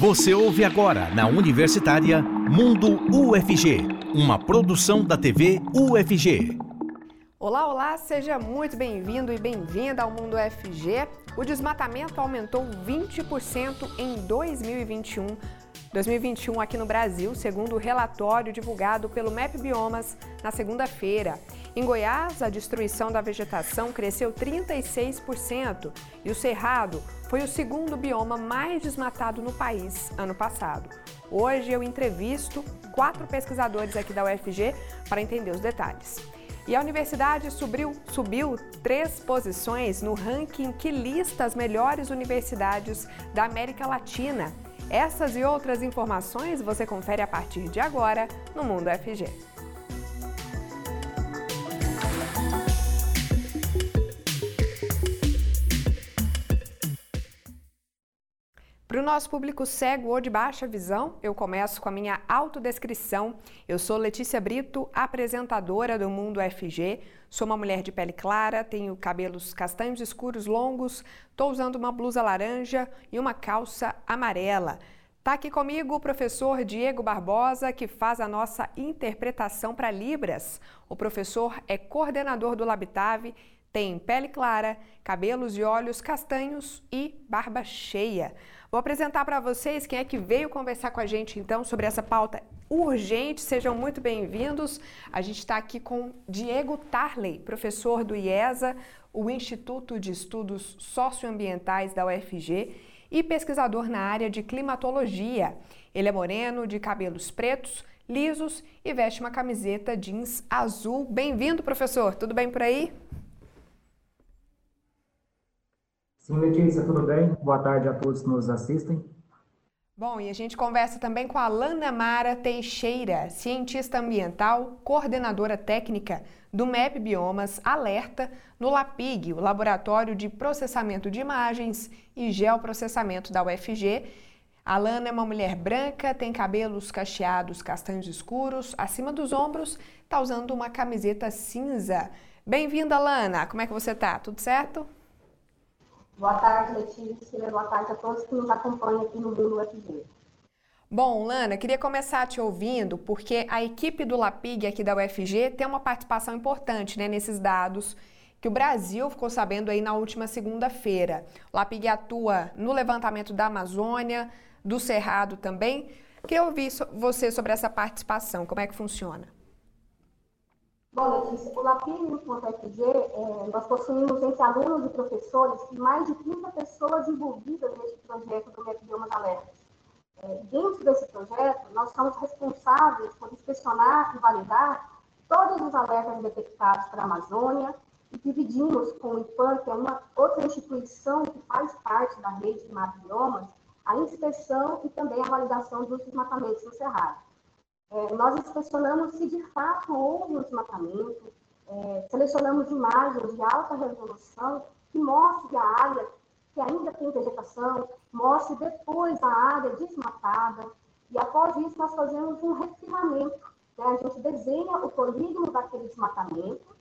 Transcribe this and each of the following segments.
Você ouve agora na Universitária Mundo UFG, uma produção da TV UFG. Olá, olá, seja muito bem-vindo e bem-vinda ao Mundo UFG. O desmatamento aumentou 20% em 2021 2021 aqui no Brasil, segundo o relatório divulgado pelo MEP Biomas na segunda-feira. Em Goiás, a destruição da vegetação cresceu 36% e o Cerrado foi o segundo bioma mais desmatado no país ano passado. Hoje eu entrevisto quatro pesquisadores aqui da UFG para entender os detalhes. E a universidade subiu, subiu três posições no ranking que lista as melhores universidades da América Latina. Essas e outras informações você confere a partir de agora no Mundo FG. Para o nosso público cego ou de baixa visão, eu começo com a minha autodescrição. Eu sou Letícia Brito, apresentadora do Mundo FG. Sou uma mulher de pele clara, tenho cabelos castanhos escuros longos, estou usando uma blusa laranja e uma calça amarela. Está aqui comigo o professor Diego Barbosa, que faz a nossa interpretação para Libras. O professor é coordenador do Labitave, tem pele clara, cabelos e olhos castanhos e barba cheia. Vou apresentar para vocês quem é que veio conversar com a gente então sobre essa pauta urgente. Sejam muito bem-vindos. A gente está aqui com Diego Tarley, professor do IESA, o Instituto de Estudos Socioambientais da UFG e pesquisador na área de climatologia. Ele é moreno, de cabelos pretos, lisos e veste uma camiseta jeans azul. Bem-vindo, professor. Tudo bem por aí? Sim, Letícia, tudo bem? Boa tarde a todos que nos assistem. Bom, e a gente conversa também com a Lana Mara Teixeira, cientista ambiental, coordenadora técnica do MEP Biomas Alerta no LAPIG, o Laboratório de Processamento de Imagens e Geoprocessamento da UFG. A Lana é uma mulher branca, tem cabelos cacheados castanhos escuros, acima dos ombros, está usando uma camiseta cinza. Bem-vinda, Lana! Como é que você está? Tudo certo? Boa tarde, Letícia. Boa tarde a todos que nos acompanham aqui no Mundo UFG. Bom, Lana, queria começar te ouvindo porque a equipe do LAPIG aqui da UFG tem uma participação importante né, nesses dados que o Brasil ficou sabendo aí na última segunda-feira. O LAPIG atua no levantamento da Amazônia, do Cerrado também. Queria ouvir você sobre essa participação, como é que funciona? Bom, Letícia, o Lapini.fg, é, nós possuímos entre alunos e professores mais de 30 pessoas envolvidas nesse projeto do Metbiomas Alertas. É, dentro desse projeto, nós somos responsáveis por inspecionar e validar todos os alertas detectados para a Amazônia e dividimos com o IPAN, que é uma outra instituição que faz parte da rede de biomas, a inspeção e também a validação dos desmatamentos no Cerrado. É, nós inspecionamos se de fato houve desmatamento, é, selecionamos imagens de alta resolução que mostrem a área que ainda tem vegetação, mostre depois a área desmatada, e após isso nós fazemos um refirramento. Né? A gente desenha o polígono daquele desmatamento,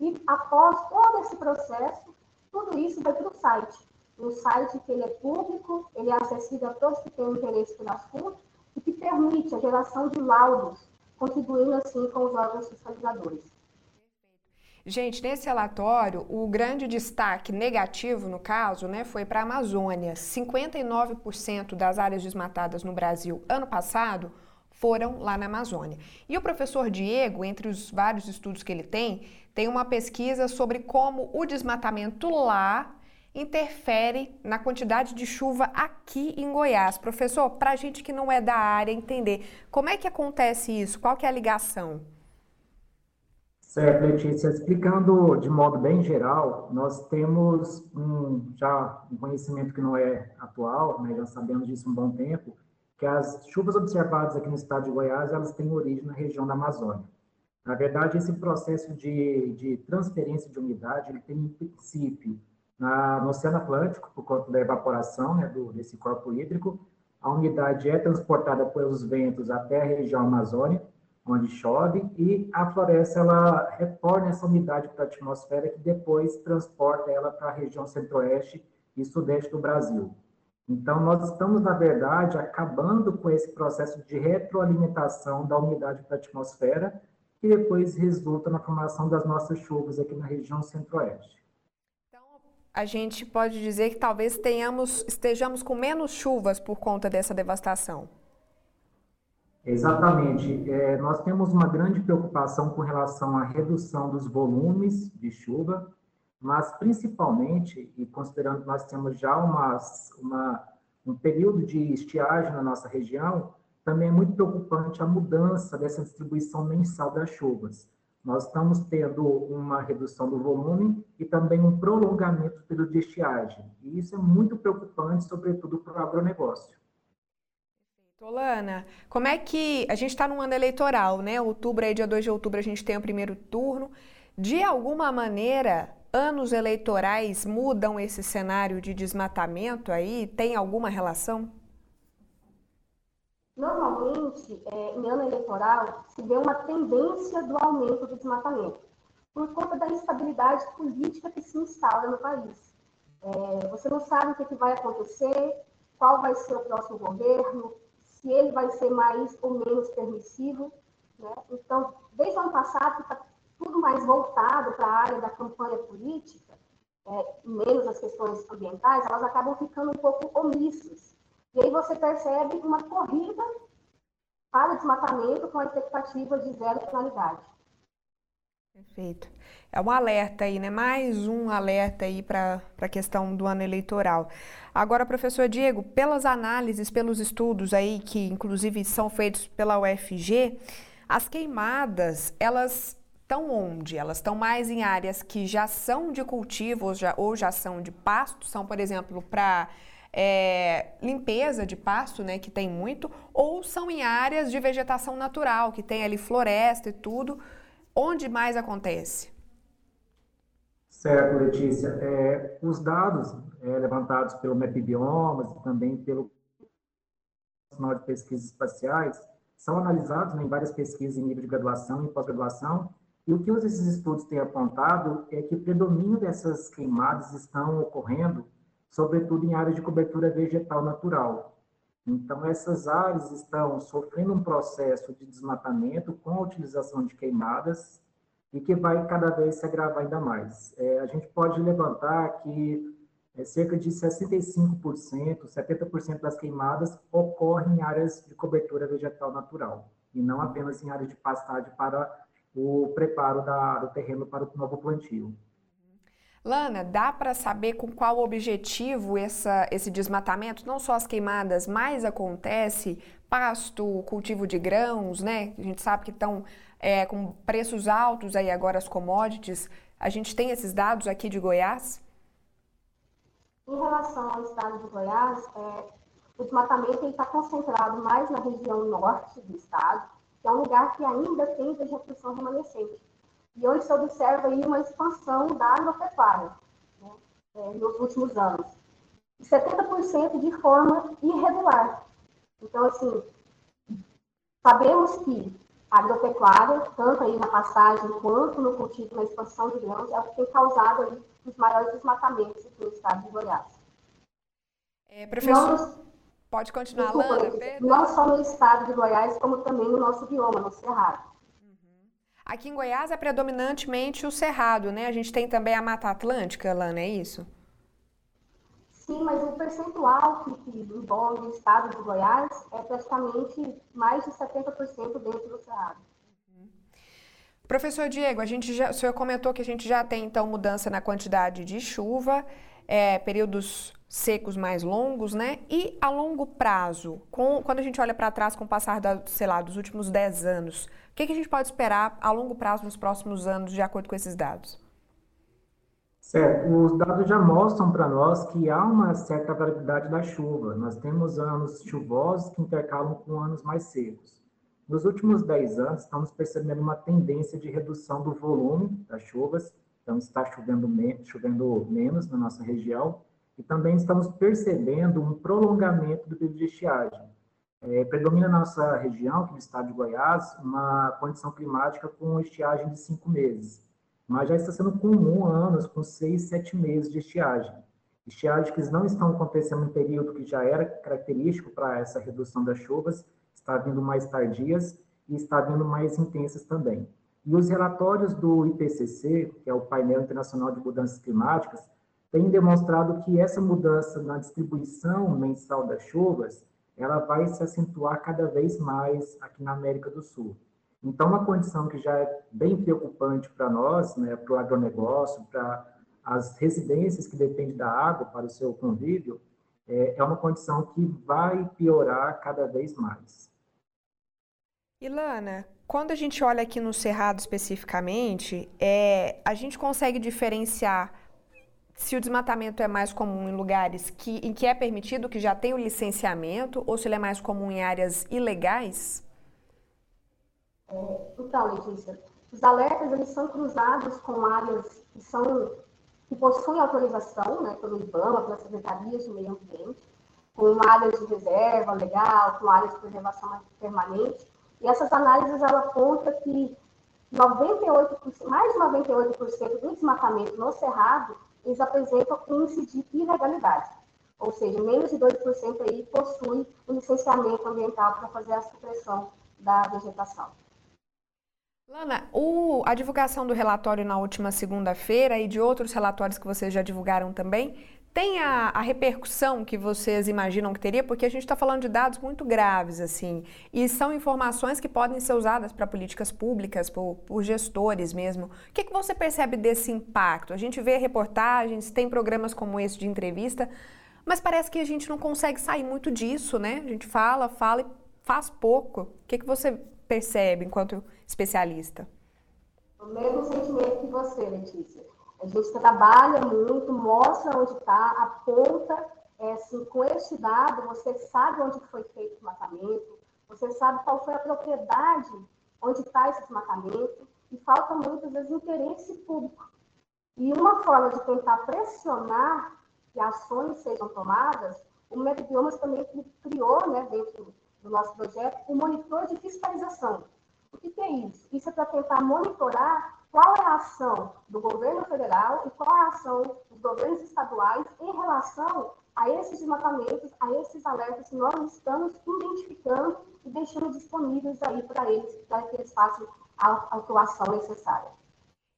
e após todo esse processo, tudo isso vai para o site. Um site que ele é público, ele é acessível a todos que têm interesse pelo assunto, e que permite a geração de laudos, contribuindo assim com os órgãos fiscalizadores. Gente, nesse relatório, o grande destaque negativo, no caso, né, foi para a Amazônia. 59% das áreas desmatadas no Brasil ano passado foram lá na Amazônia. E o professor Diego, entre os vários estudos que ele tem, tem uma pesquisa sobre como o desmatamento lá interfere na quantidade de chuva aqui em Goiás. Professor, para a gente que não é da área entender, como é que acontece isso? Qual que é a ligação? Certo, Letícia. Explicando de modo bem geral, nós temos um, já um conhecimento que não é atual, né, já sabemos disso há um bom tempo, que as chuvas observadas aqui no estado de Goiás, elas têm origem na região da Amazônia. Na verdade, esse processo de, de transferência de umidade, ele tem um princípio na, no Oceano Atlântico, por conta da evaporação né, do, desse corpo hídrico. A umidade é transportada pelos ventos até a região Amazônia, onde chove, e a floresta ela retorna essa umidade para a atmosfera, que depois transporta ela para a região centro-oeste e sudeste do Brasil. Então, nós estamos, na verdade, acabando com esse processo de retroalimentação da umidade para a atmosfera, que depois resulta na formação das nossas chuvas aqui na região centro-oeste. A gente pode dizer que talvez tenhamos, estejamos com menos chuvas por conta dessa devastação. Exatamente. É, nós temos uma grande preocupação com relação à redução dos volumes de chuva, mas principalmente, e considerando que nós temos já uma, uma, um período de estiagem na nossa região, também é muito preocupante a mudança dessa distribuição mensal das chuvas. Nós estamos tendo uma redução do volume e também um prolongamento do período de estiagem. E isso é muito preocupante, sobretudo para o agronegócio. Olana, como é que a gente está num ano eleitoral, né? Outubro, aí, dia 2 de outubro, a gente tem o primeiro turno. De alguma maneira, anos eleitorais mudam esse cenário de desmatamento aí? Tem alguma relação? Normalmente, é, em ano eleitoral, se vê uma tendência do aumento do desmatamento, por conta da instabilidade política que se instala no país. É, você não sabe o que, que vai acontecer, qual vai ser o próximo governo, se ele vai ser mais ou menos permissivo. Né? Então, desde o ano passado, está tudo mais voltado para a área da campanha política, é, menos as questões ambientais, elas acabam ficando um pouco omissas. E aí você percebe uma corrida para o desmatamento com a expectativa de zero finalidade. Perfeito. É um alerta aí, né? Mais um alerta aí para a questão do ano eleitoral. Agora, professor Diego, pelas análises, pelos estudos aí que inclusive são feitos pela UFG, as queimadas, elas estão onde? Elas estão mais em áreas que já são de cultivo ou já, ou já são de pasto, são, por exemplo, para é, limpeza de pasto, né, que tem muito, ou são em áreas de vegetação natural, que tem ali floresta e tudo. Onde mais acontece? Certo, Letícia. É, os dados é, levantados pelo MapBiomas e também pelo Nacional de Pesquisas Espaciais são analisados né, em várias pesquisas em nível de graduação e pós-graduação, e o que esses estudos têm apontado é que o predomínio dessas queimadas estão ocorrendo, sobretudo em áreas de cobertura vegetal natural. Então, essas áreas estão sofrendo um processo de desmatamento com a utilização de queimadas, e que vai cada vez se agravar ainda mais. É, a gente pode levantar que é, cerca de 65%, 70% das queimadas ocorrem em áreas de cobertura vegetal natural, e não apenas em áreas de pastagem para o preparo da, do terreno para o novo plantio. Lana, dá para saber com qual objetivo essa, esse desmatamento, não só as queimadas, mas acontece pasto, cultivo de grãos, né? A gente sabe que estão é, com preços altos aí agora as commodities. A gente tem esses dados aqui de Goiás? Em relação ao estado de Goiás, é, o desmatamento está concentrado mais na região norte do estado, que é um lugar que ainda tem vegetação remanescente, e onde se observa aí uma expansão da agropecuária né, é, nos últimos anos. 70% de forma irregular. Então, assim, sabemos que a agropecuária, tanto aí na passagem quanto no cultivo, na expansão de grãos, é o que tem causado aí os maiores desmatamentos aqui no estado de Goiás. É, professor, não, pode continuar, desculpa, Lana, Não só no estado de Goiás, como também no nosso bioma, no Cerrado. Aqui em Goiás é predominantemente o Cerrado, né? A gente tem também a Mata Atlântica, Lana, é isso? Sim, mas o percentual que, que envolve o estado de Goiás é praticamente mais de 70% dentro do Cerrado. Uhum. Professor Diego, a gente já, o senhor comentou que a gente já tem então mudança na quantidade de chuva, é, períodos secos mais longos, né? E a longo prazo, com, quando a gente olha para trás com o passar da, sei lá, dos últimos 10 anos, o que, que a gente pode esperar a longo prazo nos próximos anos, de acordo com esses dados? Certo, os dados já mostram para nós que há uma certa variabilidade da chuva. Nós temos anos chuvosos que intercalam com anos mais secos. Nos últimos 10 anos, estamos percebendo uma tendência de redução do volume das chuvas, então está chovendo, me chovendo menos na nossa região, e também estamos percebendo um prolongamento do período de estiagem. É, predomina na nossa região, que é o estado de Goiás, uma condição climática com estiagem de cinco meses mas já está sendo comum anos com seis, sete meses de estiagem. Estiagens que não estão acontecendo no período que já era característico para essa redução das chuvas, está vindo mais tardias e está vindo mais intensas também. E os relatórios do IPCC, que é o Painel Internacional de Mudanças Climáticas, têm demonstrado que essa mudança na distribuição mensal das chuvas, ela vai se acentuar cada vez mais aqui na América do Sul. Então, uma condição que já é bem preocupante para nós, né, para o agronegócio, para as residências que dependem da água para o seu convívio, é, é uma condição que vai piorar cada vez mais. Ilana, quando a gente olha aqui no Cerrado especificamente, é, a gente consegue diferenciar se o desmatamento é mais comum em lugares que, em que é permitido, que já tem o licenciamento, ou se ele é mais comum em áreas ilegais? É, então, Letícia, os alertas eles são cruzados com áreas que são que possuem autorização né, pelo IBAMA, pelas secretarias de meio ambiente, com áreas de reserva legal, com áreas de preservação permanente. E essas análises ela apontam que 98%, mais de 98% do desmatamento no Cerrado, eles apresentam índice de ilegalidade. Ou seja, menos de 2% aí possui o licenciamento ambiental para fazer a supressão da vegetação. Lana, o, a divulgação do relatório na última segunda-feira e de outros relatórios que vocês já divulgaram também, tem a, a, repercussão que vocês imaginam que teria? Porque a gente está falando de dados muito graves, assim, e são informações que podem ser usadas para políticas públicas, por, por, gestores mesmo. O que, que você percebe desse impacto? A gente vê reportagens, tem programas como esse de entrevista, mas parece que a gente não consegue sair muito disso, né? A gente fala, fala e faz pouco. O que, que você percebe enquanto especialista? O mesmo sentimento que você, Letícia. A gente trabalha muito, mostra onde está, aponta, é, assim, com este dado, você sabe onde foi feito o matamento, você sabe qual foi a propriedade onde está esse desmatamento, e falta muitas vezes interesse público. E uma forma de tentar pressionar que ações sejam tomadas, o Metbiomas também criou, né, dentro do nosso projeto, o um monitor de fiscalização. O que, que é isso? Isso é para tentar monitorar qual é a ação do governo federal e qual é a ação dos governos estaduais em relação a esses desmatamentos, a esses alertas que nós estamos identificando e deixando disponíveis aí para eles, para que eles façam a atuação necessária.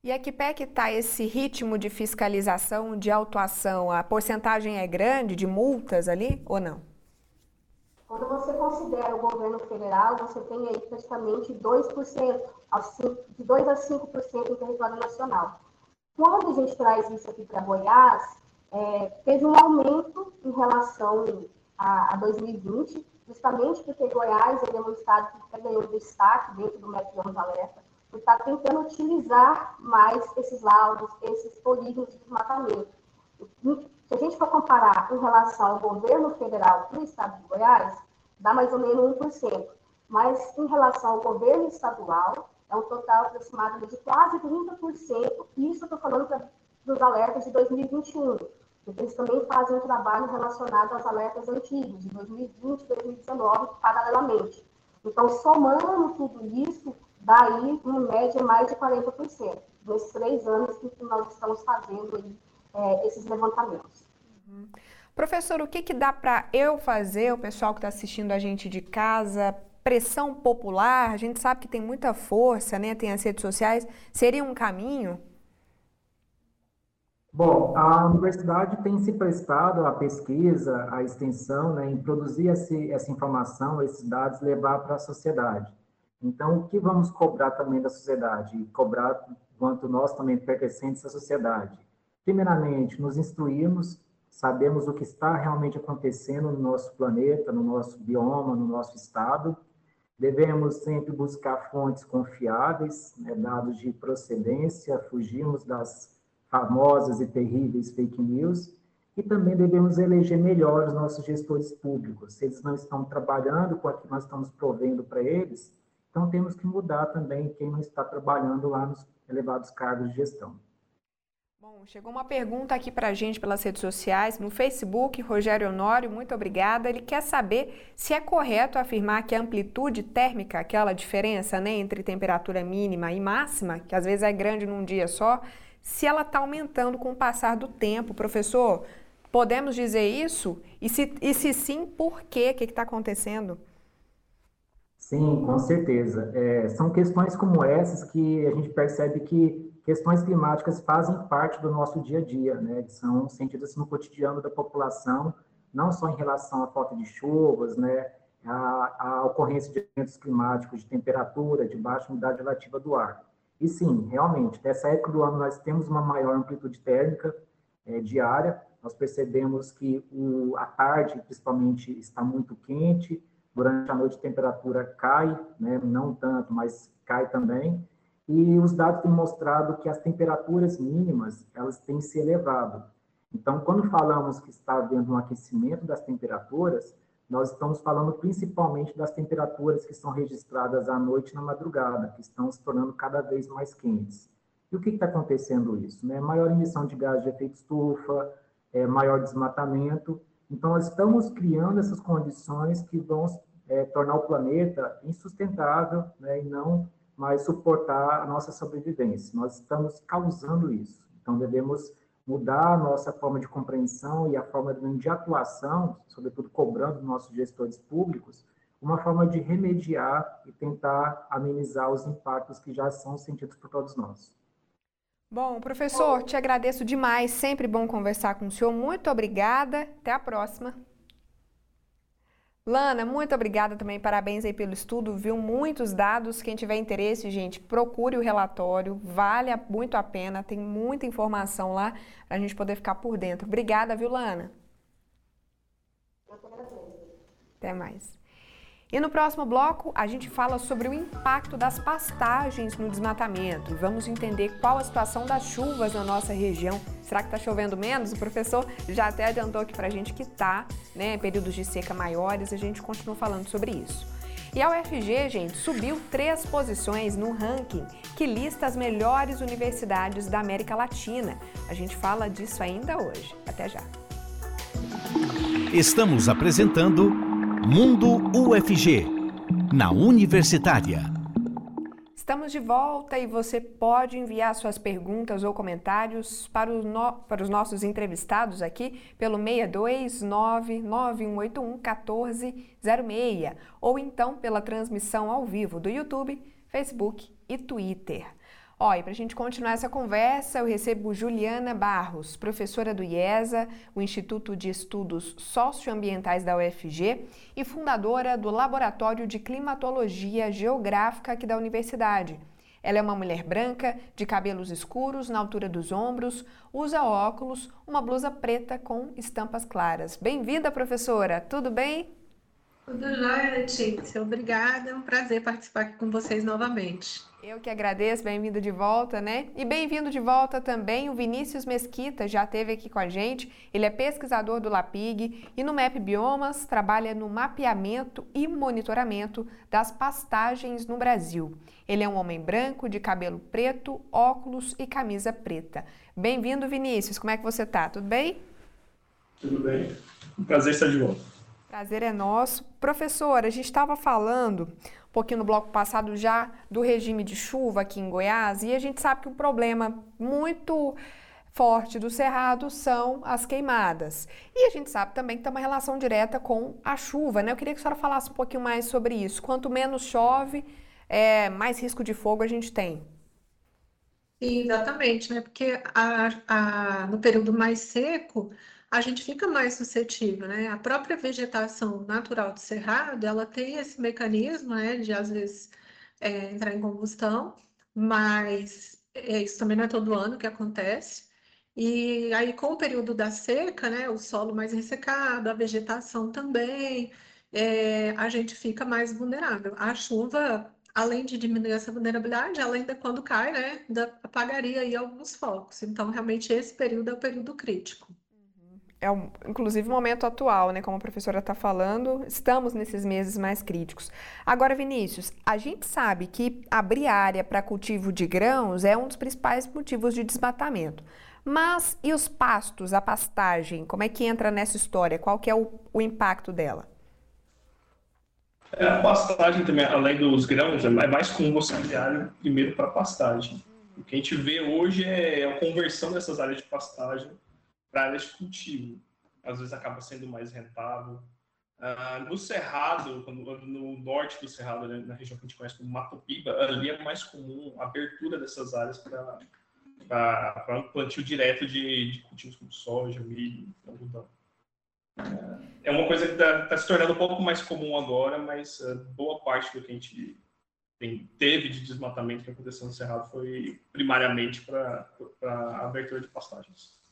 E a que pé que está esse ritmo de fiscalização, de autuação? A porcentagem é grande de multas ali ou não? Quando você considera o governo federal, você tem aí praticamente 2%, de 2% a 5% em território nacional. Quando a gente traz isso aqui para Goiás, é, teve um aumento em relação a, a 2020, justamente porque Goiás é um estado que ganhou destaque dentro do método de alerta, por estar tá tentando utilizar mais esses laudos, esses polígonos de desmatamento. Se a gente for comparar em relação ao governo federal do estado de Goiás, dá mais ou menos 1%. Mas em relação ao governo estadual, é um total aproximado de quase 30%. Isso eu estou falando pra, dos alertas de 2021, porque eles também fazem um trabalho relacionado aos alertas antigos, de 2020 e 2019, paralelamente. Então, somando tudo isso, daí, em média, mais de 40%, nesses três anos que nós estamos fazendo aí, é, esses levantamentos. Uhum. Professor, o que, que dá para eu fazer, o pessoal que está assistindo a gente de casa, pressão popular, a gente sabe que tem muita força, né? Tem as redes sociais, seria um caminho? Bom, a universidade tem se prestado à pesquisa, à extensão, né, em produzir esse, essa informação, esses dados, levar para a sociedade. Então, o que vamos cobrar também da sociedade? Cobrar quanto nós também pertencentes à sociedade. Primeiramente, nos instruirmos sabemos o que está realmente acontecendo no nosso planeta, no nosso bioma, no nosso estado. Devemos sempre buscar fontes confiáveis, né, dados de procedência, fugirmos das famosas e terríveis fake news e também devemos eleger melhor os nossos gestores públicos. Se eles não estão trabalhando com o que nós estamos provendo para eles, então temos que mudar também quem não está trabalhando lá nos elevados cargos de gestão. Bom, chegou uma pergunta aqui para a gente pelas redes sociais, no Facebook, Rogério Honório, muito obrigada. Ele quer saber se é correto afirmar que a amplitude térmica, aquela diferença né, entre temperatura mínima e máxima, que às vezes é grande num dia só, se ela está aumentando com o passar do tempo. Professor, Podemos dizer isso? E se, e se sim, por quê? O que está acontecendo? Sim, com certeza. É, são questões como essas que a gente percebe que questões climáticas fazem parte do nosso dia a dia, né? São sentidas no cotidiano da população, não só em relação à falta de chuvas, né? A, a ocorrência de eventos climáticos, de temperatura, de baixa umidade relativa do ar. E sim, realmente, nessa época do ano nós temos uma maior amplitude térmica é, diária, nós percebemos que o, a tarde, principalmente, está muito quente, Durante a noite a temperatura cai, né, não tanto, mas cai também. E os dados têm mostrado que as temperaturas mínimas, elas têm se elevado. Então, quando falamos que está havendo um aquecimento das temperaturas, nós estamos falando principalmente das temperaturas que são registradas à noite e na madrugada, que estão se tornando cada vez mais quentes. E o que está acontecendo isso? Né? Maior emissão de gás de efeito estufa, é, maior desmatamento, então, nós estamos criando essas condições que vão é, tornar o planeta insustentável né, e não mais suportar a nossa sobrevivência. Nós estamos causando isso. Então, devemos mudar a nossa forma de compreensão e a forma de atuação, sobretudo cobrando nossos gestores públicos, uma forma de remediar e tentar amenizar os impactos que já são sentidos por todos nós. Bom, professor, te agradeço demais. Sempre bom conversar com o senhor. Muito obrigada. Até a próxima. Lana, muito obrigada também. Parabéns aí pelo estudo. Viu muitos dados. Quem tiver interesse, gente, procure o relatório. Vale muito a pena. Tem muita informação lá para a gente poder ficar por dentro. Obrigada, viu, Lana? Até mais. E no próximo bloco, a gente fala sobre o impacto das pastagens no desmatamento e vamos entender qual a situação das chuvas na nossa região. Será que está chovendo menos? O professor já até adiantou aqui para a gente que está, né? Períodos de seca maiores, a gente continua falando sobre isso. E a UFG, gente, subiu três posições no ranking que lista as melhores universidades da América Latina. A gente fala disso ainda hoje. Até já. Estamos apresentando Mundo UFG, na Universitária. Estamos de volta e você pode enviar suas perguntas ou comentários para, no... para os nossos entrevistados aqui pelo 62991811406 ou então pela transmissão ao vivo do YouTube, Facebook e Twitter. Ó, e para a gente continuar essa conversa, eu recebo Juliana Barros, professora do IESA, o Instituto de Estudos Socioambientais da UFG, e fundadora do Laboratório de Climatologia Geográfica aqui da universidade. Ela é uma mulher branca, de cabelos escuros, na altura dos ombros, usa óculos, uma blusa preta com estampas claras. Bem-vinda, professora! Tudo bem? Tudo jóia, Letícia. Obrigada. É um prazer participar aqui com vocês novamente. Eu que agradeço, bem-vindo de volta, né? E bem-vindo de volta também o Vinícius Mesquita, já esteve aqui com a gente. Ele é pesquisador do LAPIG e no MAP Biomas trabalha no mapeamento e monitoramento das pastagens no Brasil. Ele é um homem branco, de cabelo preto, óculos e camisa preta. Bem-vindo, Vinícius. Como é que você está? Tudo bem? Tudo bem. Um prazer estar de volta. Prazer é nosso. Professora, a gente estava falando pouquinho no bloco passado já do regime de chuva aqui em Goiás e a gente sabe que um problema muito forte do Cerrado são as queimadas. E a gente sabe também que tem uma relação direta com a chuva, né? Eu queria que a senhora falasse um pouquinho mais sobre isso. Quanto menos chove, é, mais risco de fogo a gente tem. Exatamente, né? Porque a, a, no período mais seco, a gente fica mais suscetível, né? A própria vegetação natural do cerrado, ela tem esse mecanismo, né, de às vezes é, entrar em combustão, mas é, isso também não é todo ano que acontece. E aí, com o período da seca, né, o solo mais ressecado, a vegetação também, é, a gente fica mais vulnerável. A chuva, além de diminuir essa vulnerabilidade, ela ainda quando cai, né, apagaria aí alguns focos. Então, realmente, esse período é o período crítico é um, inclusive o momento atual, né? Como a professora está falando, estamos nesses meses mais críticos. Agora, Vinícius, a gente sabe que abrir área para cultivo de grãos é um dos principais motivos de desmatamento. Mas e os pastos, a pastagem, como é que entra nessa história? Qual que é o, o impacto dela? É, a pastagem também, além dos grãos, é mais comum você abrir área primeiro para pastagem. O que a gente vê hoje é a conversão dessas áreas de pastagem para áreas de cultivo. às vezes acaba sendo mais rentável. Uh, no Cerrado, no norte do Cerrado, né, na região que a gente conhece como Mato Piba, ali é mais comum a abertura dessas áreas para um plantio direto de, de, cultivos como soja, milho, algodão. É uma coisa que está tá se tornando um pouco mais comum agora, mas uh, boa parte do que a gente tem, teve de desmatamento que aconteceu no Cerrado foi primariamente para a abertura de pastagens.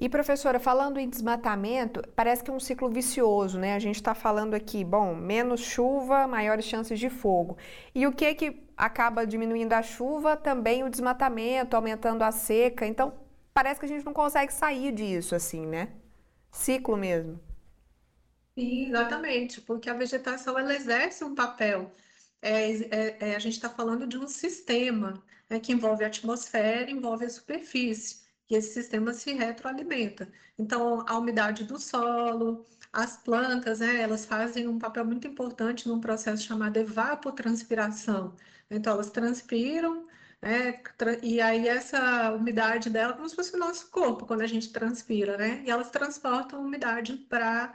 E professora, falando em desmatamento, parece que é um ciclo vicioso, né? A gente está falando aqui, bom, menos chuva, maiores chances de fogo. E o que que acaba diminuindo a chuva? Também o desmatamento, aumentando a seca. Então, parece que a gente não consegue sair disso, assim, né? Ciclo mesmo. Sim, exatamente, porque a vegetação ela exerce um papel. É, é, é, a gente está falando de um sistema né, que envolve a atmosfera, envolve a superfície que esse sistema se retroalimenta. Então, a umidade do solo, as plantas, né, elas fazem um papel muito importante num processo chamado evapotranspiração. Então, elas transpiram, né, e aí essa umidade dela, como se fosse o nosso corpo, quando a gente transpira, né, e elas transportam umidade pra,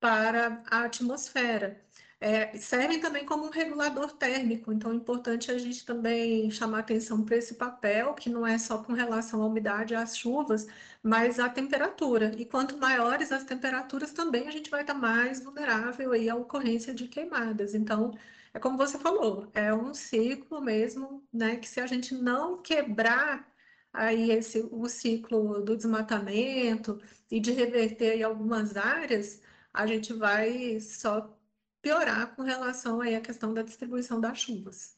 para a atmosfera é, servem também como um regulador térmico, então é importante a gente também chamar atenção para esse papel, que não é só com relação à umidade às chuvas, mas à temperatura. E quanto maiores as temperaturas, também a gente vai estar mais vulnerável aí à ocorrência de queimadas. Então, é como você falou, é um ciclo mesmo, né, que se a gente não quebrar aí esse, o ciclo do desmatamento e de reverter em algumas áreas, a gente vai só piorar com relação aí à questão da distribuição das chuvas.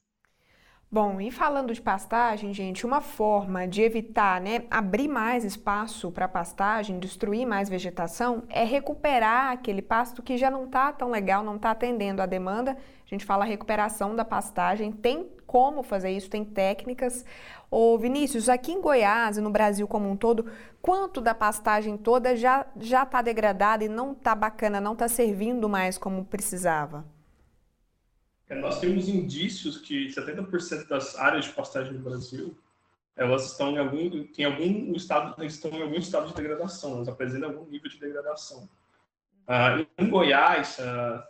Bom, e falando de pastagem, gente, uma forma de evitar, né, abrir mais espaço para pastagem, destruir mais vegetação, é recuperar aquele pasto que já não está tão legal, não está atendendo à demanda. A gente fala recuperação da pastagem, tem como fazer isso, tem técnicas. Ô Vinícius, aqui em Goiás e no Brasil como um todo, quanto da pastagem toda já já está degradada e não está bacana, não está servindo mais como precisava? É, nós temos indícios que 70% das áreas de pastagem no Brasil elas estão em algum, tem algum estado, estão em algum estado de degradação, elas apresentam algum nível de degradação. Uh, em Goiás,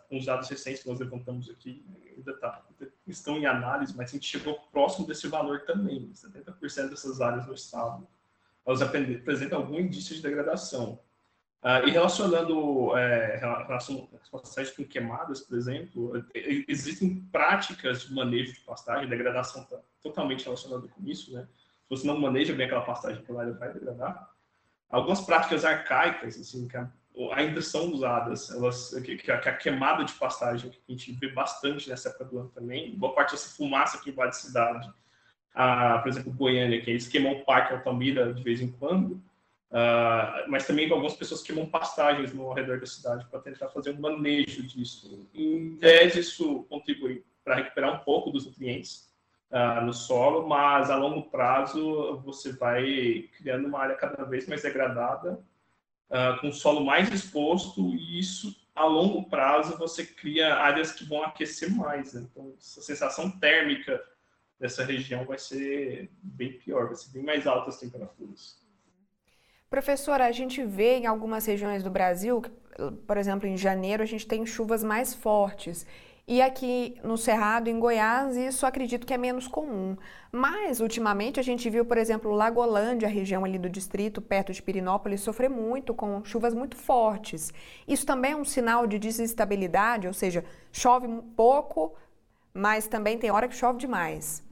com os dados recentes que nós levantamos aqui, ainda tá, estão em análise, mas a gente chegou próximo desse valor também. 70% dessas áreas no estado, elas apresentam algum indício de degradação. Uh, e relacionando é, relação pastagens com queimadas, por exemplo, existem práticas de manejo de pastagem, degradação está totalmente relacionada com isso, né? Se você não maneja bem aquela pastagem queimada, vai degradar. Algumas práticas arcaicas, assim, que ainda são usadas, elas, que, que, a queimada de pastagem, que a gente vê bastante nessa época do ano também, boa parte dessa fumaça que invade a cidade, ah, por exemplo, Goiânia, que eles queimam o Parque Altamira de vez em quando, Uh, mas também algumas pessoas queimam pastagens no redor da cidade para tentar fazer um manejo disso. Em tese, isso contribui para recuperar um pouco dos nutrientes uh, no solo, mas a longo prazo você vai criando uma área cada vez mais degradada, uh, com solo mais exposto, e isso a longo prazo você cria áreas que vão aquecer mais. Né? Então, essa sensação térmica dessa região vai ser bem pior, vai ser bem mais alta as temperaturas. Professora, a gente vê em algumas regiões do Brasil, por exemplo, em janeiro, a gente tem chuvas mais fortes. E aqui no Cerrado, em Goiás, isso acredito que é menos comum. Mas, ultimamente, a gente viu, por exemplo, Lagolândia, a região ali do distrito, perto de Pirinópolis, sofrer muito com chuvas muito fortes. Isso também é um sinal de desestabilidade, ou seja, chove pouco, mas também tem hora que chove demais.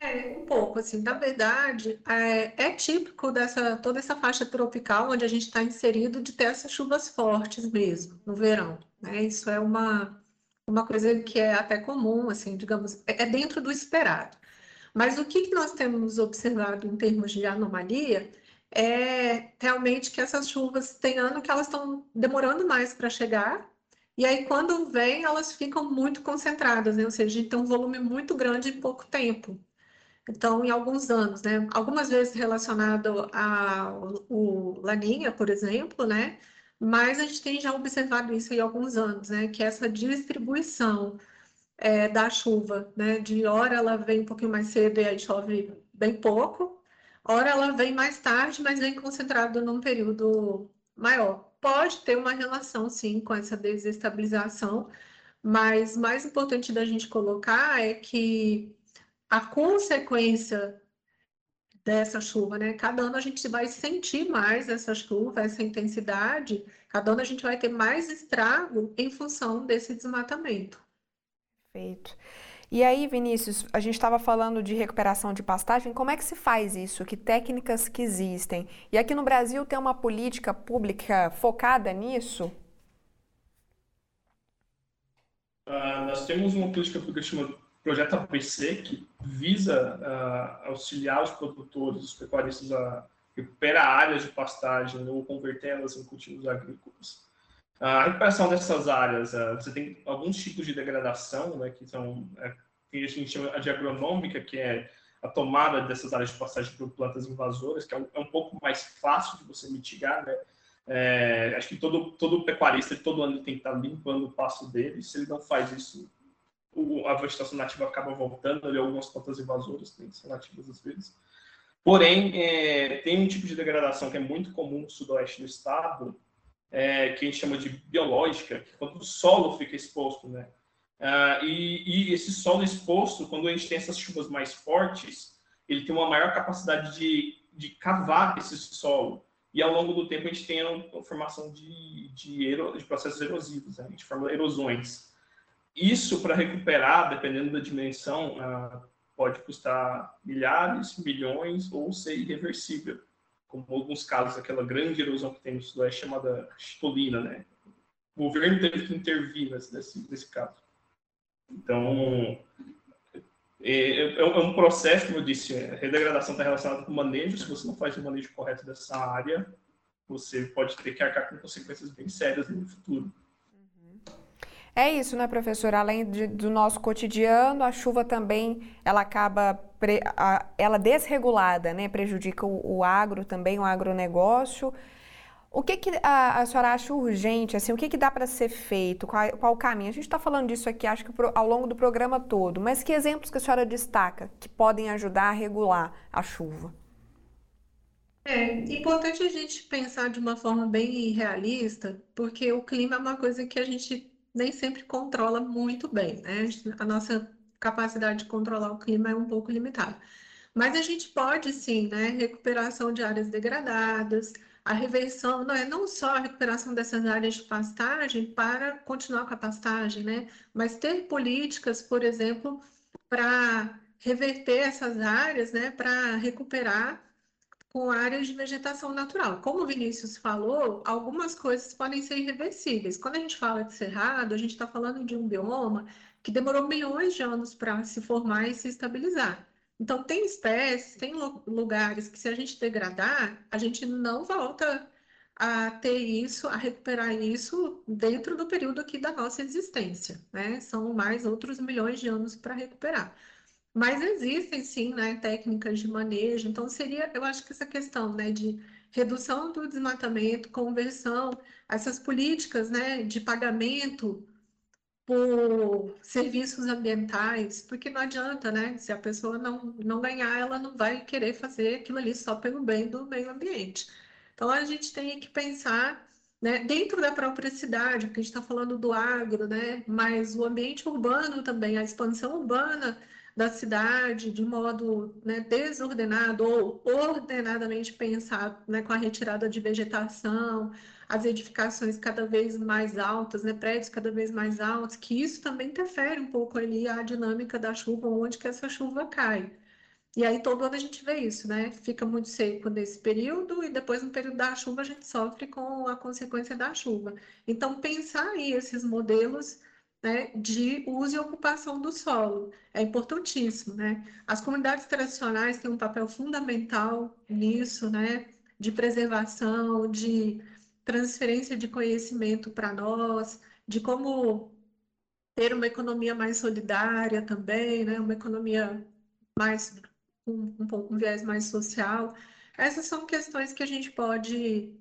É, um pouco, assim, na verdade, é, é típico dessa toda essa faixa tropical onde a gente está inserido de ter essas chuvas fortes mesmo, no verão, né? Isso é uma, uma coisa que é até comum, assim, digamos, é, é dentro do esperado. Mas o que, nós temos observado em termos de anomalia é realmente que essas chuvas tem ano que elas estão demorando mais para chegar, e aí quando vem elas ficam muito concentradas, né? Ou seja, a gente tem um volume muito grande em pouco tempo. Então, em alguns anos, né? Algumas vezes relacionado ao Laninha, por exemplo, né? Mas a gente tem já observado isso em alguns anos, né? Que essa distribuição é, da chuva, né? De hora ela vem um pouquinho mais cedo e aí chove bem pouco, Ora, ela vem mais tarde, mas vem concentrada num período maior. Pode ter uma relação, sim, com essa desestabilização, mas mais importante da gente colocar é que a consequência dessa chuva, né? Cada ano a gente vai sentir mais essa chuva, essa intensidade, cada ano a gente vai ter mais estrago em função desse desmatamento. Perfeito. E aí, Vinícius, a gente estava falando de recuperação de pastagem, como é que se faz isso? Que técnicas que existem? E aqui no Brasil tem uma política pública focada nisso? Uh, nós temos uma política pública chamada Projeto APC, que visa uh, auxiliar os produtores, os pecuaristas a recuperar áreas de pastagem ou convertê-las em cultivos agrícolas. A recuperação dessas áreas, uh, você tem alguns tipos de degradação, né, que são é, que a gente chama de agronômica, que é a tomada dessas áreas de pastagem por plantas invasoras, que é um, é um pouco mais fácil de você mitigar, né? É, acho que todo, todo pecuarista, todo ano, tem que estar limpando o pasto dele. Se ele não faz isso, o, a vegetação nativa acaba voltando, ali algumas plantas invasoras que são nativas às vezes. Porém, é, tem um tipo de degradação que é muito comum no sudoeste do estado, é, que a gente chama de biológica, que quando o solo fica exposto, né? Ah, e, e, esse solo exposto, quando a gente tem essas chuvas mais fortes, ele tem uma maior capacidade de, de cavar esse solo. E ao longo do tempo a gente tem a formação de, de, de processos erosivos, né? a gente forma erosões. Isso, para recuperar, dependendo da dimensão, uh, pode custar milhares, milhões ou ser irreversível. Como alguns casos, aquela grande erosão que tem no sudoeste chamada chitolina, né? O governo teve que intervir nesse, nesse, caso. Então, é, é, é, um processo, como eu disse, a redegradação está relacionada com o manejo. Se você não faz o manejo correto dessa área, você pode ter que arcar com consequências bem sérias no futuro. É isso, né, professora? Além de, do nosso cotidiano, a chuva também ela acaba pre, a, ela desregulada, né? Prejudica o, o agro também, o agronegócio. O que, que a, a senhora acha urgente, assim, o que, que dá para ser feito, qual, qual o caminho? A gente está falando disso aqui, acho que pro, ao longo do programa todo, mas que exemplos que a senhora destaca que podem ajudar a regular a chuva? É importante a gente pensar de uma forma bem realista, porque o clima é uma coisa que a gente nem sempre controla muito bem, né? A nossa capacidade de controlar o clima é um pouco limitada. Mas a gente pode sim, né? Recuperação de áreas degradadas, a reversão, não é não só a recuperação dessas áreas de pastagem para continuar com a pastagem, né? Mas ter políticas, por exemplo, para reverter essas áreas, né? Para recuperar com áreas de vegetação natural. Como o Vinícius falou, algumas coisas podem ser irreversíveis. Quando a gente fala de cerrado, a gente está falando de um bioma que demorou milhões de anos para se formar e se estabilizar. Então, tem espécies, tem lugares que, se a gente degradar, a gente não volta a ter isso, a recuperar isso dentro do período aqui da nossa existência, né? São mais outros milhões de anos para recuperar. Mas existem sim, né, técnicas de manejo. Então seria, eu acho que essa questão, né, de redução do desmatamento, conversão, essas políticas, né, de pagamento por serviços ambientais, porque não adianta, né? Se a pessoa não, não ganhar, ela não vai querer fazer aquilo ali só pelo bem do meio ambiente. Então a gente tem que pensar né, dentro da própria cidade, porque a gente está falando do agro, né? Mas o ambiente urbano também, a expansão urbana da cidade de modo né, desordenado ou ordenadamente pensado, né, com a retirada de vegetação, as edificações cada vez mais altas, né, prédios cada vez mais altos, que isso também interfere um pouco ali a dinâmica da chuva, onde que essa chuva cai. E aí todo ano a gente vê isso, né? Fica muito seco nesse período e depois no período da chuva a gente sofre com a consequência da chuva. Então pensar aí esses modelos né, de uso e ocupação do solo. É importantíssimo, né? As comunidades tradicionais têm um papel fundamental nisso, né? De preservação, de transferência de conhecimento para nós, de como ter uma economia mais solidária também, né? Uma economia mais um, um pouco um viés mais social. Essas são questões que a gente pode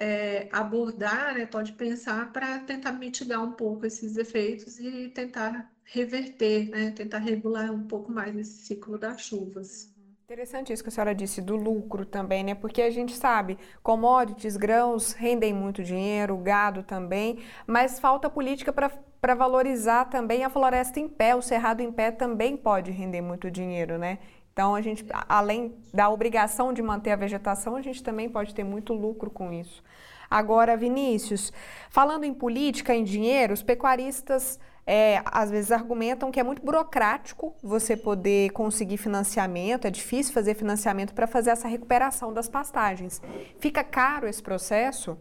é, abordar, né, pode pensar para tentar mitigar um pouco esses efeitos e tentar reverter, né, tentar regular um pouco mais esse ciclo das chuvas. Interessante isso que a senhora disse do lucro também, né? Porque a gente sabe, commodities, grãos rendem muito dinheiro, gado também, mas falta política para valorizar também a floresta em pé, o cerrado em pé também pode render muito dinheiro, né? Então a gente, além da obrigação de manter a vegetação, a gente também pode ter muito lucro com isso. Agora, Vinícius, falando em política, em dinheiro, os pecuaristas é, às vezes argumentam que é muito burocrático você poder conseguir financiamento, é difícil fazer financiamento para fazer essa recuperação das pastagens. Fica caro esse processo?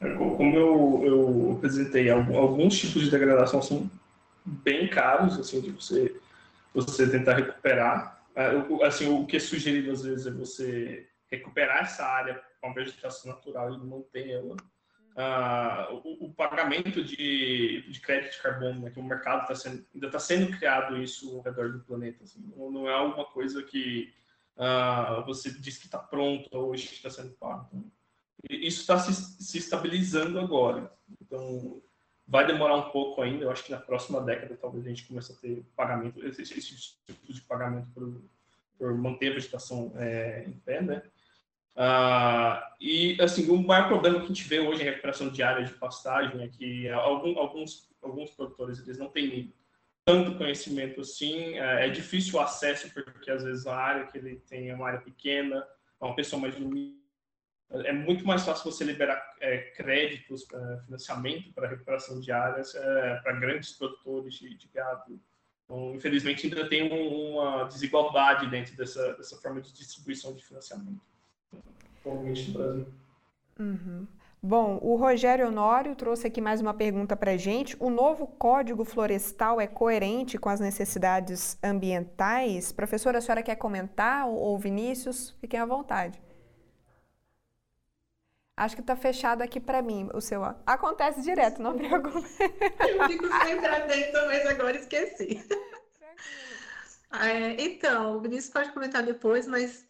É, como eu, eu apresentei, alguns tipos de degradação são bem caros, assim, de você, você tentar recuperar. É, assim, o que é sugerido às vezes é você recuperar essa área com vegetação natural e manter ela uh, o, o, pagamento de, de crédito de carbono, né, que o mercado tá sendo, ainda está sendo criado isso ao redor do planeta. Assim, não, não, é alguma coisa que uh, você diz que está pronto que está sendo pago. Isso está se, se estabilizando agora. Então, vai demorar um pouco ainda. Eu acho que na próxima década talvez a gente comece a ter pagamento, esse, esse tipo de pagamento por, por manter a vegetação é, em pé, né? Uh, e, assim, o maior problema que a gente vê hoje em recuperação de áreas de pastagem é que algum, alguns, alguns produtores eles não têm tanto conhecimento assim, é, é difícil o acesso, porque às vezes a área que ele tem é uma área pequena, é uma pessoa mais humilde. É muito mais fácil você liberar é, créditos, para financiamento para recuperação de áreas é, para grandes produtores de, de gado. Então, infelizmente, ainda tem um, uma desigualdade dentro dessa, dessa forma de distribuição de financiamento no Brasil. Uhum. Bom, o Rogério Honório trouxe aqui mais uma pergunta para a gente. O novo Código Florestal é coerente com as necessidades ambientais? Professora, a senhora quer comentar ou Vinícius? Fiquem à vontade. Acho que está fechado aqui para mim o seu. Acontece direto, não preocupe. Eu fico sempre atento, mas agora esqueci. É, então, o Vinícius pode comentar depois, mas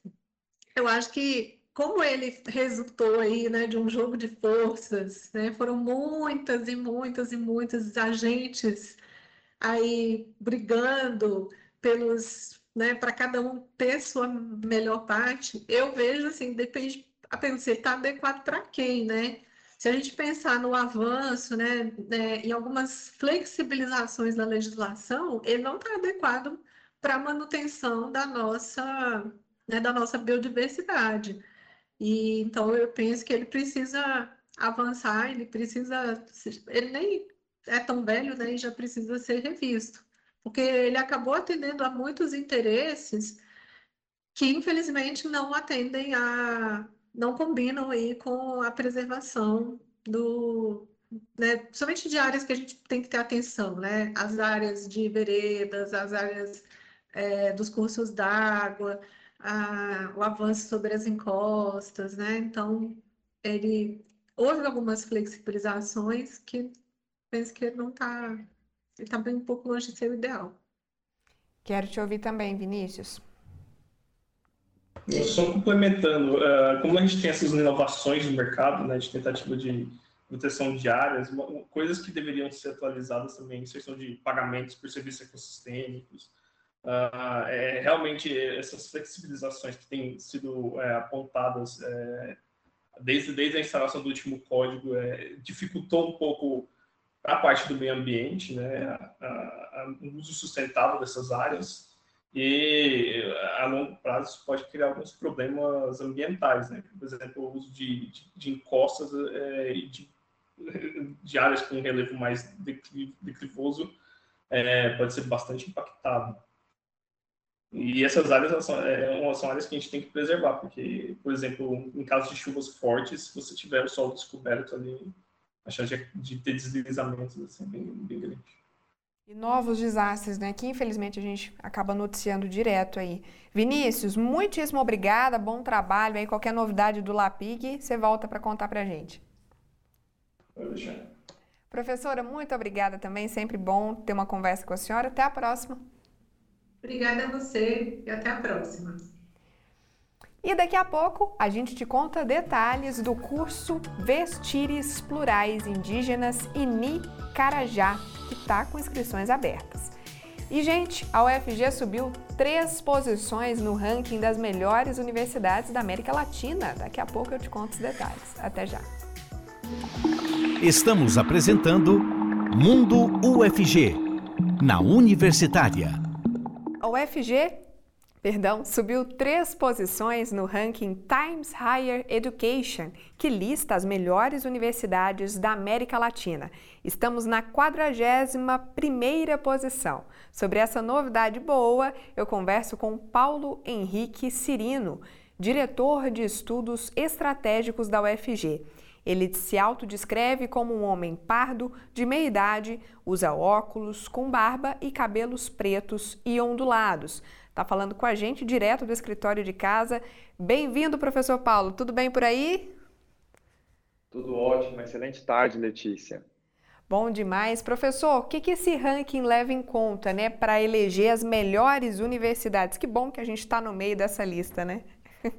eu acho que como ele resultou aí, né, de um jogo de forças, né, foram muitas e muitas e muitos agentes aí brigando pelos, né, para cada um ter sua melhor parte. Eu vejo assim, depende, a pensar, está adequado para quem, né? Se a gente pensar no avanço, né, né, em algumas flexibilizações da legislação, ele não está adequado para a manutenção da nossa, né, da nossa biodiversidade. E então eu penso que ele precisa avançar, ele precisa, ele nem é tão velho, né, e já precisa ser revisto, porque ele acabou atendendo a muitos interesses que infelizmente não atendem a, não combinam aí com a preservação do, né, principalmente de áreas que a gente tem que ter atenção, né, as áreas de veredas, as áreas é, dos cursos d'água, o avanço sobre as encostas, né? Então, ele houve algumas flexibilizações que penso que não está, está bem um pouco longe de ser o ideal. Quero te ouvir também, Vinícius. Só complementando, uh, como a gente tem essas inovações no mercado, né, de tentativa de proteção de áreas, coisas que deveriam ser atualizadas também, inserção de pagamentos por serviços ecossistêmicos, Uh, é, realmente essas flexibilizações que têm sido é, apontadas é, desde, desde a instalação do último código é, dificultou um pouco a parte do meio ambiente, né, o uso sustentável dessas áreas e a longo prazo isso pode criar alguns problemas ambientais, né, por exemplo, o uso de, de, de encostas é, e de, de, áreas com relevo mais declivoso é, pode ser bastante impactado. E essas áreas são, é, são, áreas que a gente tem que preservar, porque, por exemplo, em caso de chuvas fortes, se você tiver o solo descoberto ali, a chance de, ter deslizamentos assim, bem, bem grande. E novos desastres, né? Que infelizmente a gente acaba noticiando direto aí. Vinícius, muitíssimo obrigada, bom trabalho aí. Qualquer novidade do LAPIG, você volta para contar para a gente. Deixar. Professora, muito obrigada também. Sempre bom ter uma conversa com a senhora. Até a próxima. Obrigada a você e até a próxima. E daqui a pouco a gente te conta detalhes do curso Vestires Plurais Indígenas INI Carajá, que está com inscrições abertas. E, gente, a UFG subiu três posições no ranking das melhores universidades da América Latina. Daqui a pouco eu te conto os detalhes. Até já. Estamos apresentando Mundo UFG, na Universitária. A UFG perdão, subiu três posições no ranking Times Higher Education, que lista as melhores universidades da América Latina. Estamos na 41ª posição. Sobre essa novidade boa, eu converso com Paulo Henrique Cirino, diretor de estudos estratégicos da UFG. Ele se autodescreve como um homem pardo, de meia idade, usa óculos, com barba e cabelos pretos e ondulados está falando com a gente direto do escritório de casa. Bem-vindo, professor Paulo. Tudo bem por aí? Tudo ótimo. Excelente tarde, Letícia. Bom demais. Professor, o que, que esse ranking leva em conta né, para eleger as melhores universidades? Que bom que a gente está no meio dessa lista, né?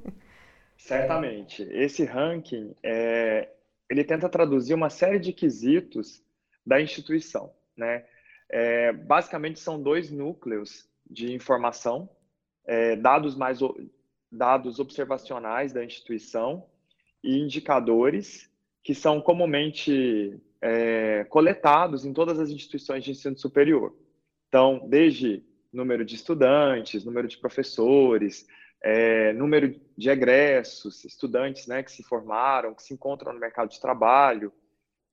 Certamente. Esse ranking, é, ele tenta traduzir uma série de quesitos da instituição. Né? É, basicamente, são dois núcleos de informação, é, dados mais dados observacionais da instituição e indicadores que são comumente é, coletados em todas as instituições de ensino superior. Então, desde número de estudantes, número de professores, é, número de egressos, estudantes né, que se formaram, que se encontram no mercado de trabalho.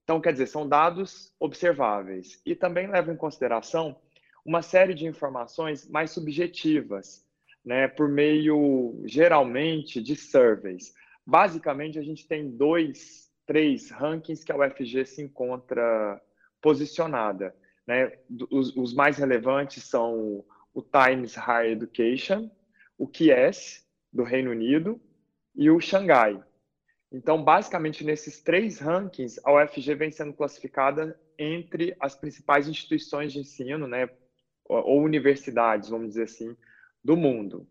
Então, quer dizer, são dados observáveis. E também levam em consideração uma série de informações mais subjetivas, né, por meio, geralmente, de surveys. Basicamente, a gente tem dois, três rankings que a UFG se encontra posicionada. Né? Os, os mais relevantes são o Times Higher Education, o QS, do Reino Unido, e o Xangai. Então, basicamente, nesses três rankings, a UFG vem sendo classificada entre as principais instituições de ensino, né, ou universidades, vamos dizer assim, do mundo.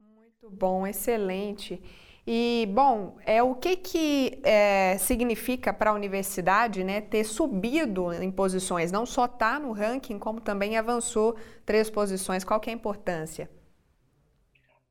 Muito bom, excelente. E, bom, é, o que, que é, significa para a universidade né, ter subido em posições? Não só está no ranking, como também avançou três posições. Qual que é a importância?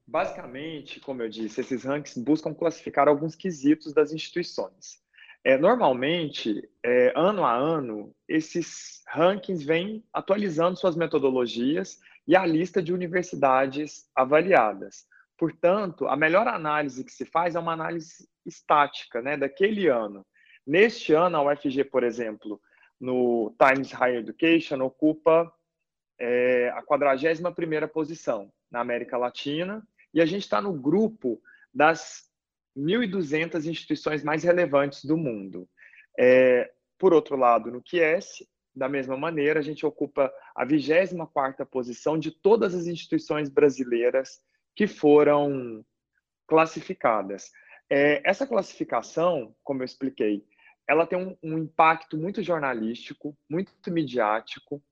Basicamente, como eu disse, esses rankings buscam classificar alguns quesitos das instituições. É, normalmente, é, ano a ano, esses rankings vêm atualizando suas metodologias e a lista de universidades avaliadas. Portanto, a melhor análise que se faz é uma análise estática, né, daquele ano. Neste ano, a UFG, por exemplo, no Times Higher Education, ocupa é, a 41ª posição na América Latina, e a gente está no grupo das 1.200 instituições mais relevantes do mundo. É, por outro lado, no QS, da mesma maneira, a gente ocupa a 24ª posição de todas as instituições brasileiras que foram classificadas. É, essa classificação, como eu expliquei, ela tem um, um impacto muito jornalístico, muito midiático,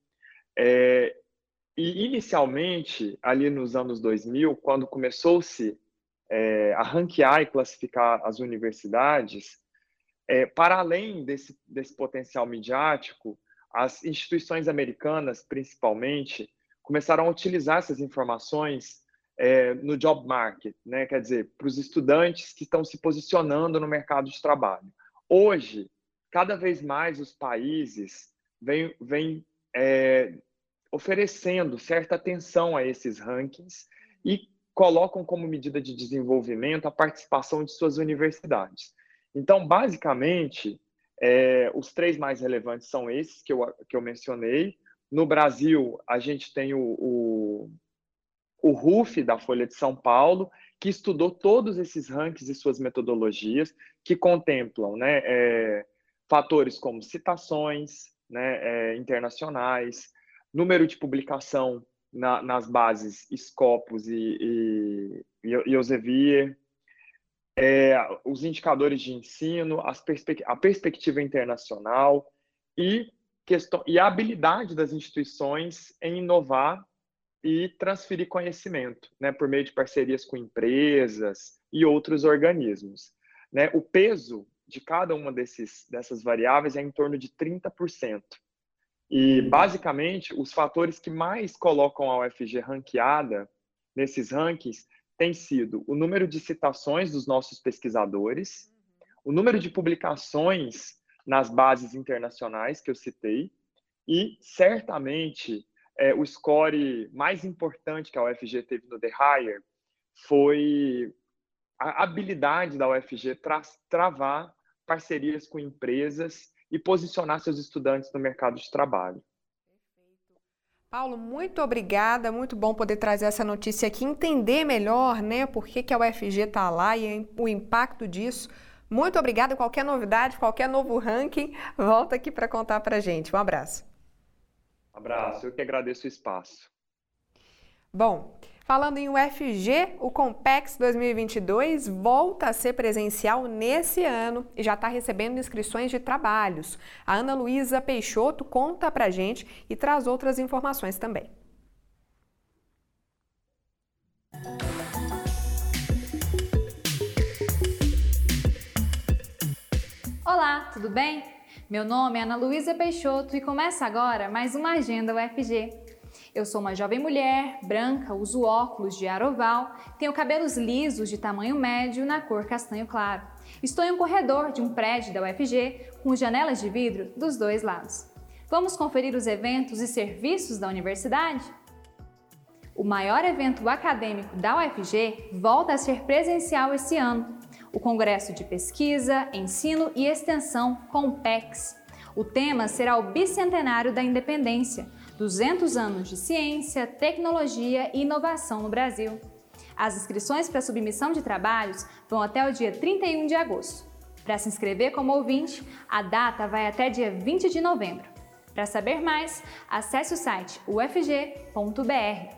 é, e inicialmente, ali nos anos 2000, quando começou-se é, a ranquear e classificar as universidades, é, para além desse, desse potencial midiático, as instituições americanas, principalmente, começaram a utilizar essas informações é, no job market, né? quer dizer, para os estudantes que estão se posicionando no mercado de trabalho. Hoje, cada vez mais os países vêm, vêm é, oferecendo certa atenção a esses rankings e colocam como medida de desenvolvimento a participação de suas universidades. Então, basicamente, é, os três mais relevantes são esses que eu, que eu mencionei. No Brasil, a gente tem o, o, o RUF, da Folha de São Paulo, que estudou todos esses rankings e suas metodologias, que contemplam né, é, fatores como citações né, é, internacionais, número de publicação na, nas bases Scopus e, e, Elsevier, é, os indicadores de ensino, perspe a perspectiva internacional e, questão, e a habilidade das instituições em inovar e transferir conhecimento, né, por meio de parcerias com empresas e outros organismos. Né? O peso de cada uma desses, dessas variáveis é em torno de 30%. E, basicamente, os fatores que mais colocam a UFG ranqueada nesses rankings têm sido o número de citações dos nossos pesquisadores, o número de publicações nas bases internacionais que eu citei, e certamente é, o score mais importante que a UFG teve no The Hire foi a habilidade da UFG tra travar parcerias com empresas e posicionar seus estudantes no mercado de trabalho. Paulo, muito obrigada, muito bom poder trazer essa notícia aqui, entender melhor, né, por que, que a UFG está lá e o impacto disso. Muito obrigada. Qualquer novidade, qualquer novo ranking, volta aqui para contar para gente. Um abraço. Um abraço, eu que agradeço o espaço. Bom, falando em UFG, o Compex 2022 volta a ser presencial nesse ano e já está recebendo inscrições de trabalhos. A Ana Luísa Peixoto conta para gente e traz outras informações também. Olá, tudo bem? Meu nome é Ana Luísa Peixoto e começa agora mais uma Agenda UFG. Eu sou uma jovem mulher, branca, uso óculos de ar oval, tenho cabelos lisos de tamanho médio na cor castanho claro. Estou em um corredor de um prédio da UFG com janelas de vidro dos dois lados. Vamos conferir os eventos e serviços da universidade? O maior evento acadêmico da UFG volta a ser presencial esse ano o Congresso de Pesquisa, Ensino e Extensão Compex. O tema será o Bicentenário da Independência, 200 anos de ciência, tecnologia e inovação no Brasil. As inscrições para submissão de trabalhos vão até o dia 31 de agosto. Para se inscrever como ouvinte, a data vai até dia 20 de novembro. Para saber mais, acesse o site ufg.br.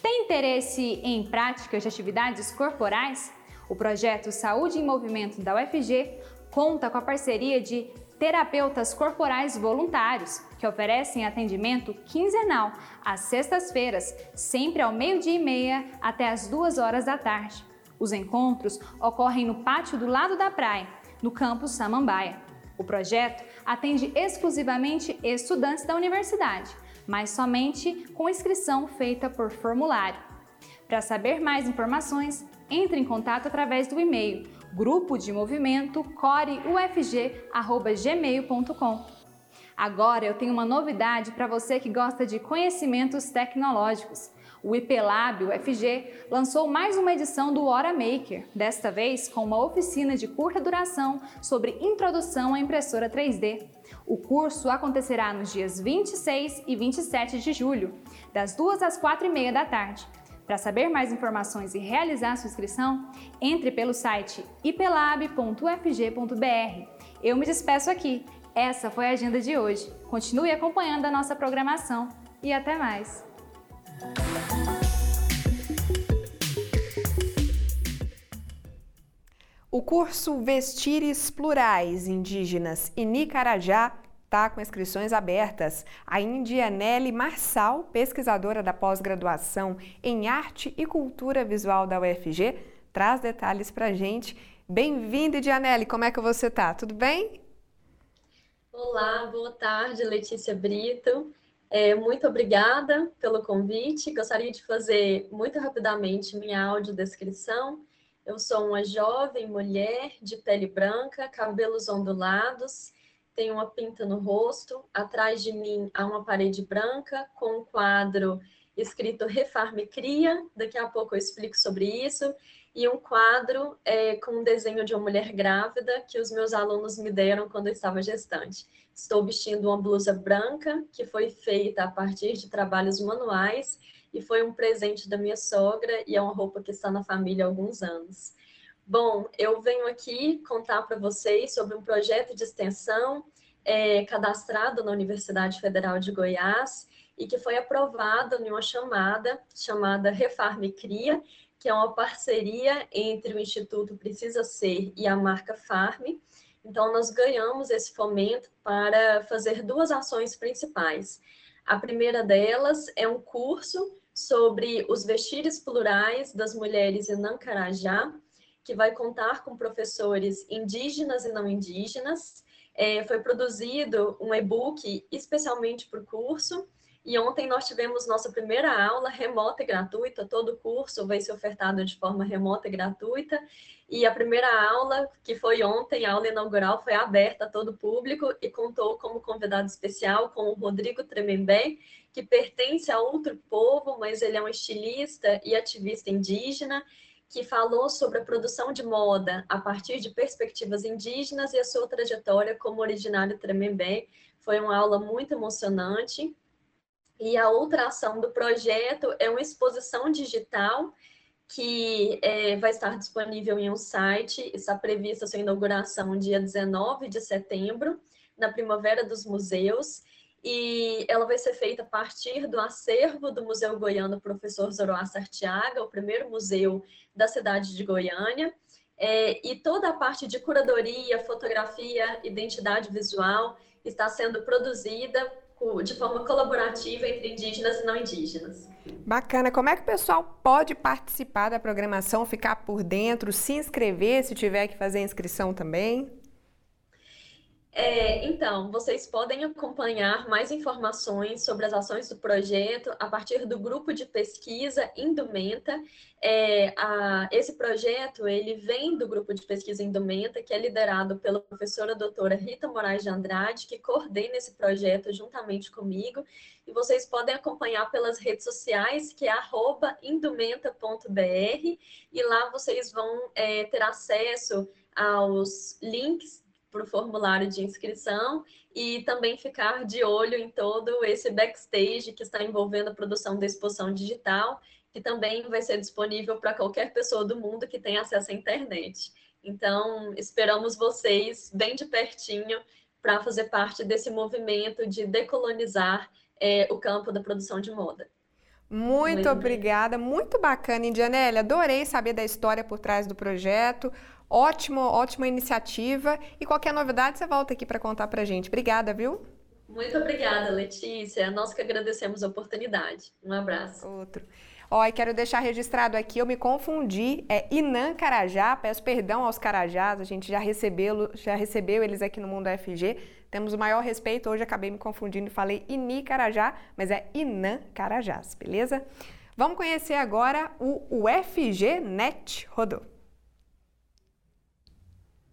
Tem interesse em práticas de atividades corporais? O projeto Saúde em Movimento da UFG conta com a parceria de terapeutas corporais voluntários, que oferecem atendimento quinzenal às sextas-feiras, sempre ao meio-dia e meia até as duas horas da tarde. Os encontros ocorrem no pátio do lado da praia, no campus Samambaia. O projeto atende exclusivamente estudantes da universidade, mas somente com inscrição feita por formulário. Para saber mais informações, entre em contato através do e-mail grupo de movimento coreufg@gmail.com. Agora eu tenho uma novidade para você que gosta de conhecimentos tecnológicos. O IPLab UFG lançou mais uma edição do Hora Maker, desta vez com uma oficina de curta duração sobre introdução à impressora 3D. O curso acontecerá nos dias 26 e 27 de julho, das 2 às 4 e meia da tarde. Para saber mais informações e realizar sua inscrição, entre pelo site ipelab.ufg.br. Eu me despeço aqui. Essa foi a agenda de hoje. Continue acompanhando a nossa programação e até mais. O curso Vestires Plurais Indígenas e Nicarajá está com inscrições abertas. A Indianelli Marçal, pesquisadora da pós-graduação em Arte e Cultura Visual da UFG, traz detalhes para a gente. Bem-vinda, Indianelli, como é que você está? Tudo bem? Olá, boa tarde, Letícia Brito. É, muito obrigada pelo convite. Gostaria de fazer muito rapidamente minha audiodescrição. Eu sou uma jovem mulher de pele branca, cabelos ondulados, tenho uma pinta no rosto, atrás de mim há uma parede branca com um quadro escrito Refarme Cria, daqui a pouco eu explico sobre isso, e um quadro é, com um desenho de uma mulher grávida que os meus alunos me deram quando eu estava gestante. Estou vestindo uma blusa branca que foi feita a partir de trabalhos manuais e foi um presente da minha sogra e é uma roupa que está na família há alguns anos. Bom, eu venho aqui contar para vocês sobre um projeto de extensão é, cadastrado na Universidade Federal de Goiás e que foi aprovado em uma chamada chamada Refarme Cria, que é uma parceria entre o Instituto Precisa Ser e a marca Farm. Então, nós ganhamos esse fomento para fazer duas ações principais. A primeira delas é um curso sobre os vestires plurais das mulheres em Nancarajá, que vai contar com professores indígenas e não indígenas, é, foi produzido um e-book especialmente para o curso, e ontem nós tivemos nossa primeira aula remota e gratuita, todo o curso vai ser ofertado de forma remota e gratuita, e a primeira aula, que foi ontem, a aula inaugural, foi aberta a todo o público e contou como convidado especial com o Rodrigo Tremembé, que pertence a outro povo, mas ele é um estilista e ativista indígena, que falou sobre a produção de moda a partir de perspectivas indígenas e a sua trajetória como originário Tremembé. Foi uma aula muito emocionante. E a outra ação do projeto é uma exposição digital que é, vai estar disponível em um site, está prevista sua inauguração dia 19 de setembro, na Primavera dos Museus, e ela vai ser feita a partir do acervo do Museu Goiano Professor Zoroastro Artiaga, o primeiro museu da cidade de Goiânia, é, e toda a parte de curadoria, fotografia, identidade visual está sendo produzida de forma colaborativa entre indígenas e não indígenas. Bacana. Como é que o pessoal pode participar da programação, ficar por dentro, se inscrever, se tiver que fazer inscrição também? É, então, vocês podem acompanhar mais informações sobre as ações do projeto a partir do grupo de pesquisa Indumenta. É, a, esse projeto ele vem do grupo de pesquisa Indumenta, que é liderado pela professora doutora Rita Moraes de Andrade, que coordena esse projeto juntamente comigo. E vocês podem acompanhar pelas redes sociais, que é indumenta.br, e lá vocês vão é, ter acesso aos links para o formulário de inscrição e também ficar de olho em todo esse backstage que está envolvendo a produção da exposição digital, que também vai ser disponível para qualquer pessoa do mundo que tenha acesso à internet. Então, esperamos vocês bem de pertinho para fazer parte desse movimento de decolonizar é, o campo da produção de moda. Muito, obrigada, muito bacana, Indianelli. Adorei saber da história por trás do projeto. Ótimo, ótima iniciativa. E qualquer novidade, você volta aqui para contar para gente. Obrigada, viu? Muito obrigada, Letícia. Nós que agradecemos a oportunidade. Um abraço. Outro. Ó, e quero deixar registrado aqui, eu me confundi, é Inã Carajá, peço perdão aos Carajás, a gente já recebeu, já recebeu eles aqui no Mundo FG, temos o maior respeito, hoje acabei me confundindo e falei Ini Carajá, mas é Inã Carajás, beleza? Vamos conhecer agora o UFG Net Rodou.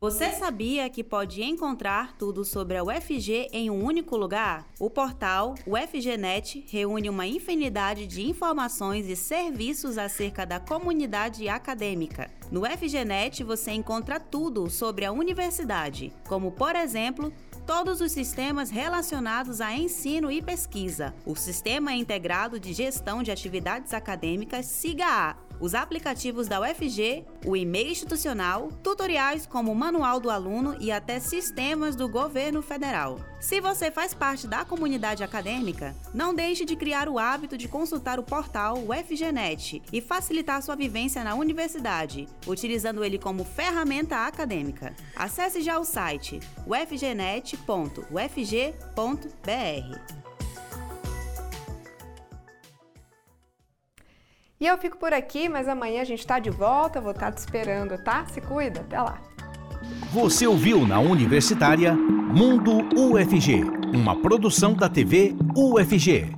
Você sabia que pode encontrar tudo sobre a UFG em um único lugar? O portal UFGNet reúne uma infinidade de informações e serviços acerca da comunidade acadêmica. No UFGNet você encontra tudo sobre a universidade, como por exemplo, todos os sistemas relacionados a ensino e pesquisa, o Sistema Integrado de Gestão de Atividades Acadêmicas SIGA-A, os aplicativos da UFG, o e-mail institucional, tutoriais como o Manual do Aluno e até sistemas do governo federal. Se você faz parte da comunidade acadêmica, não deixe de criar o hábito de consultar o portal UFGNet e facilitar sua vivência na universidade, utilizando ele como ferramenta acadêmica. Acesse já o site ufgnet.ufg.br. E eu fico por aqui, mas amanhã a gente está de volta, vou estar tá te esperando, tá? Se cuida, até lá. Você ouviu na Universitária Mundo UFG, uma produção da TV UFG.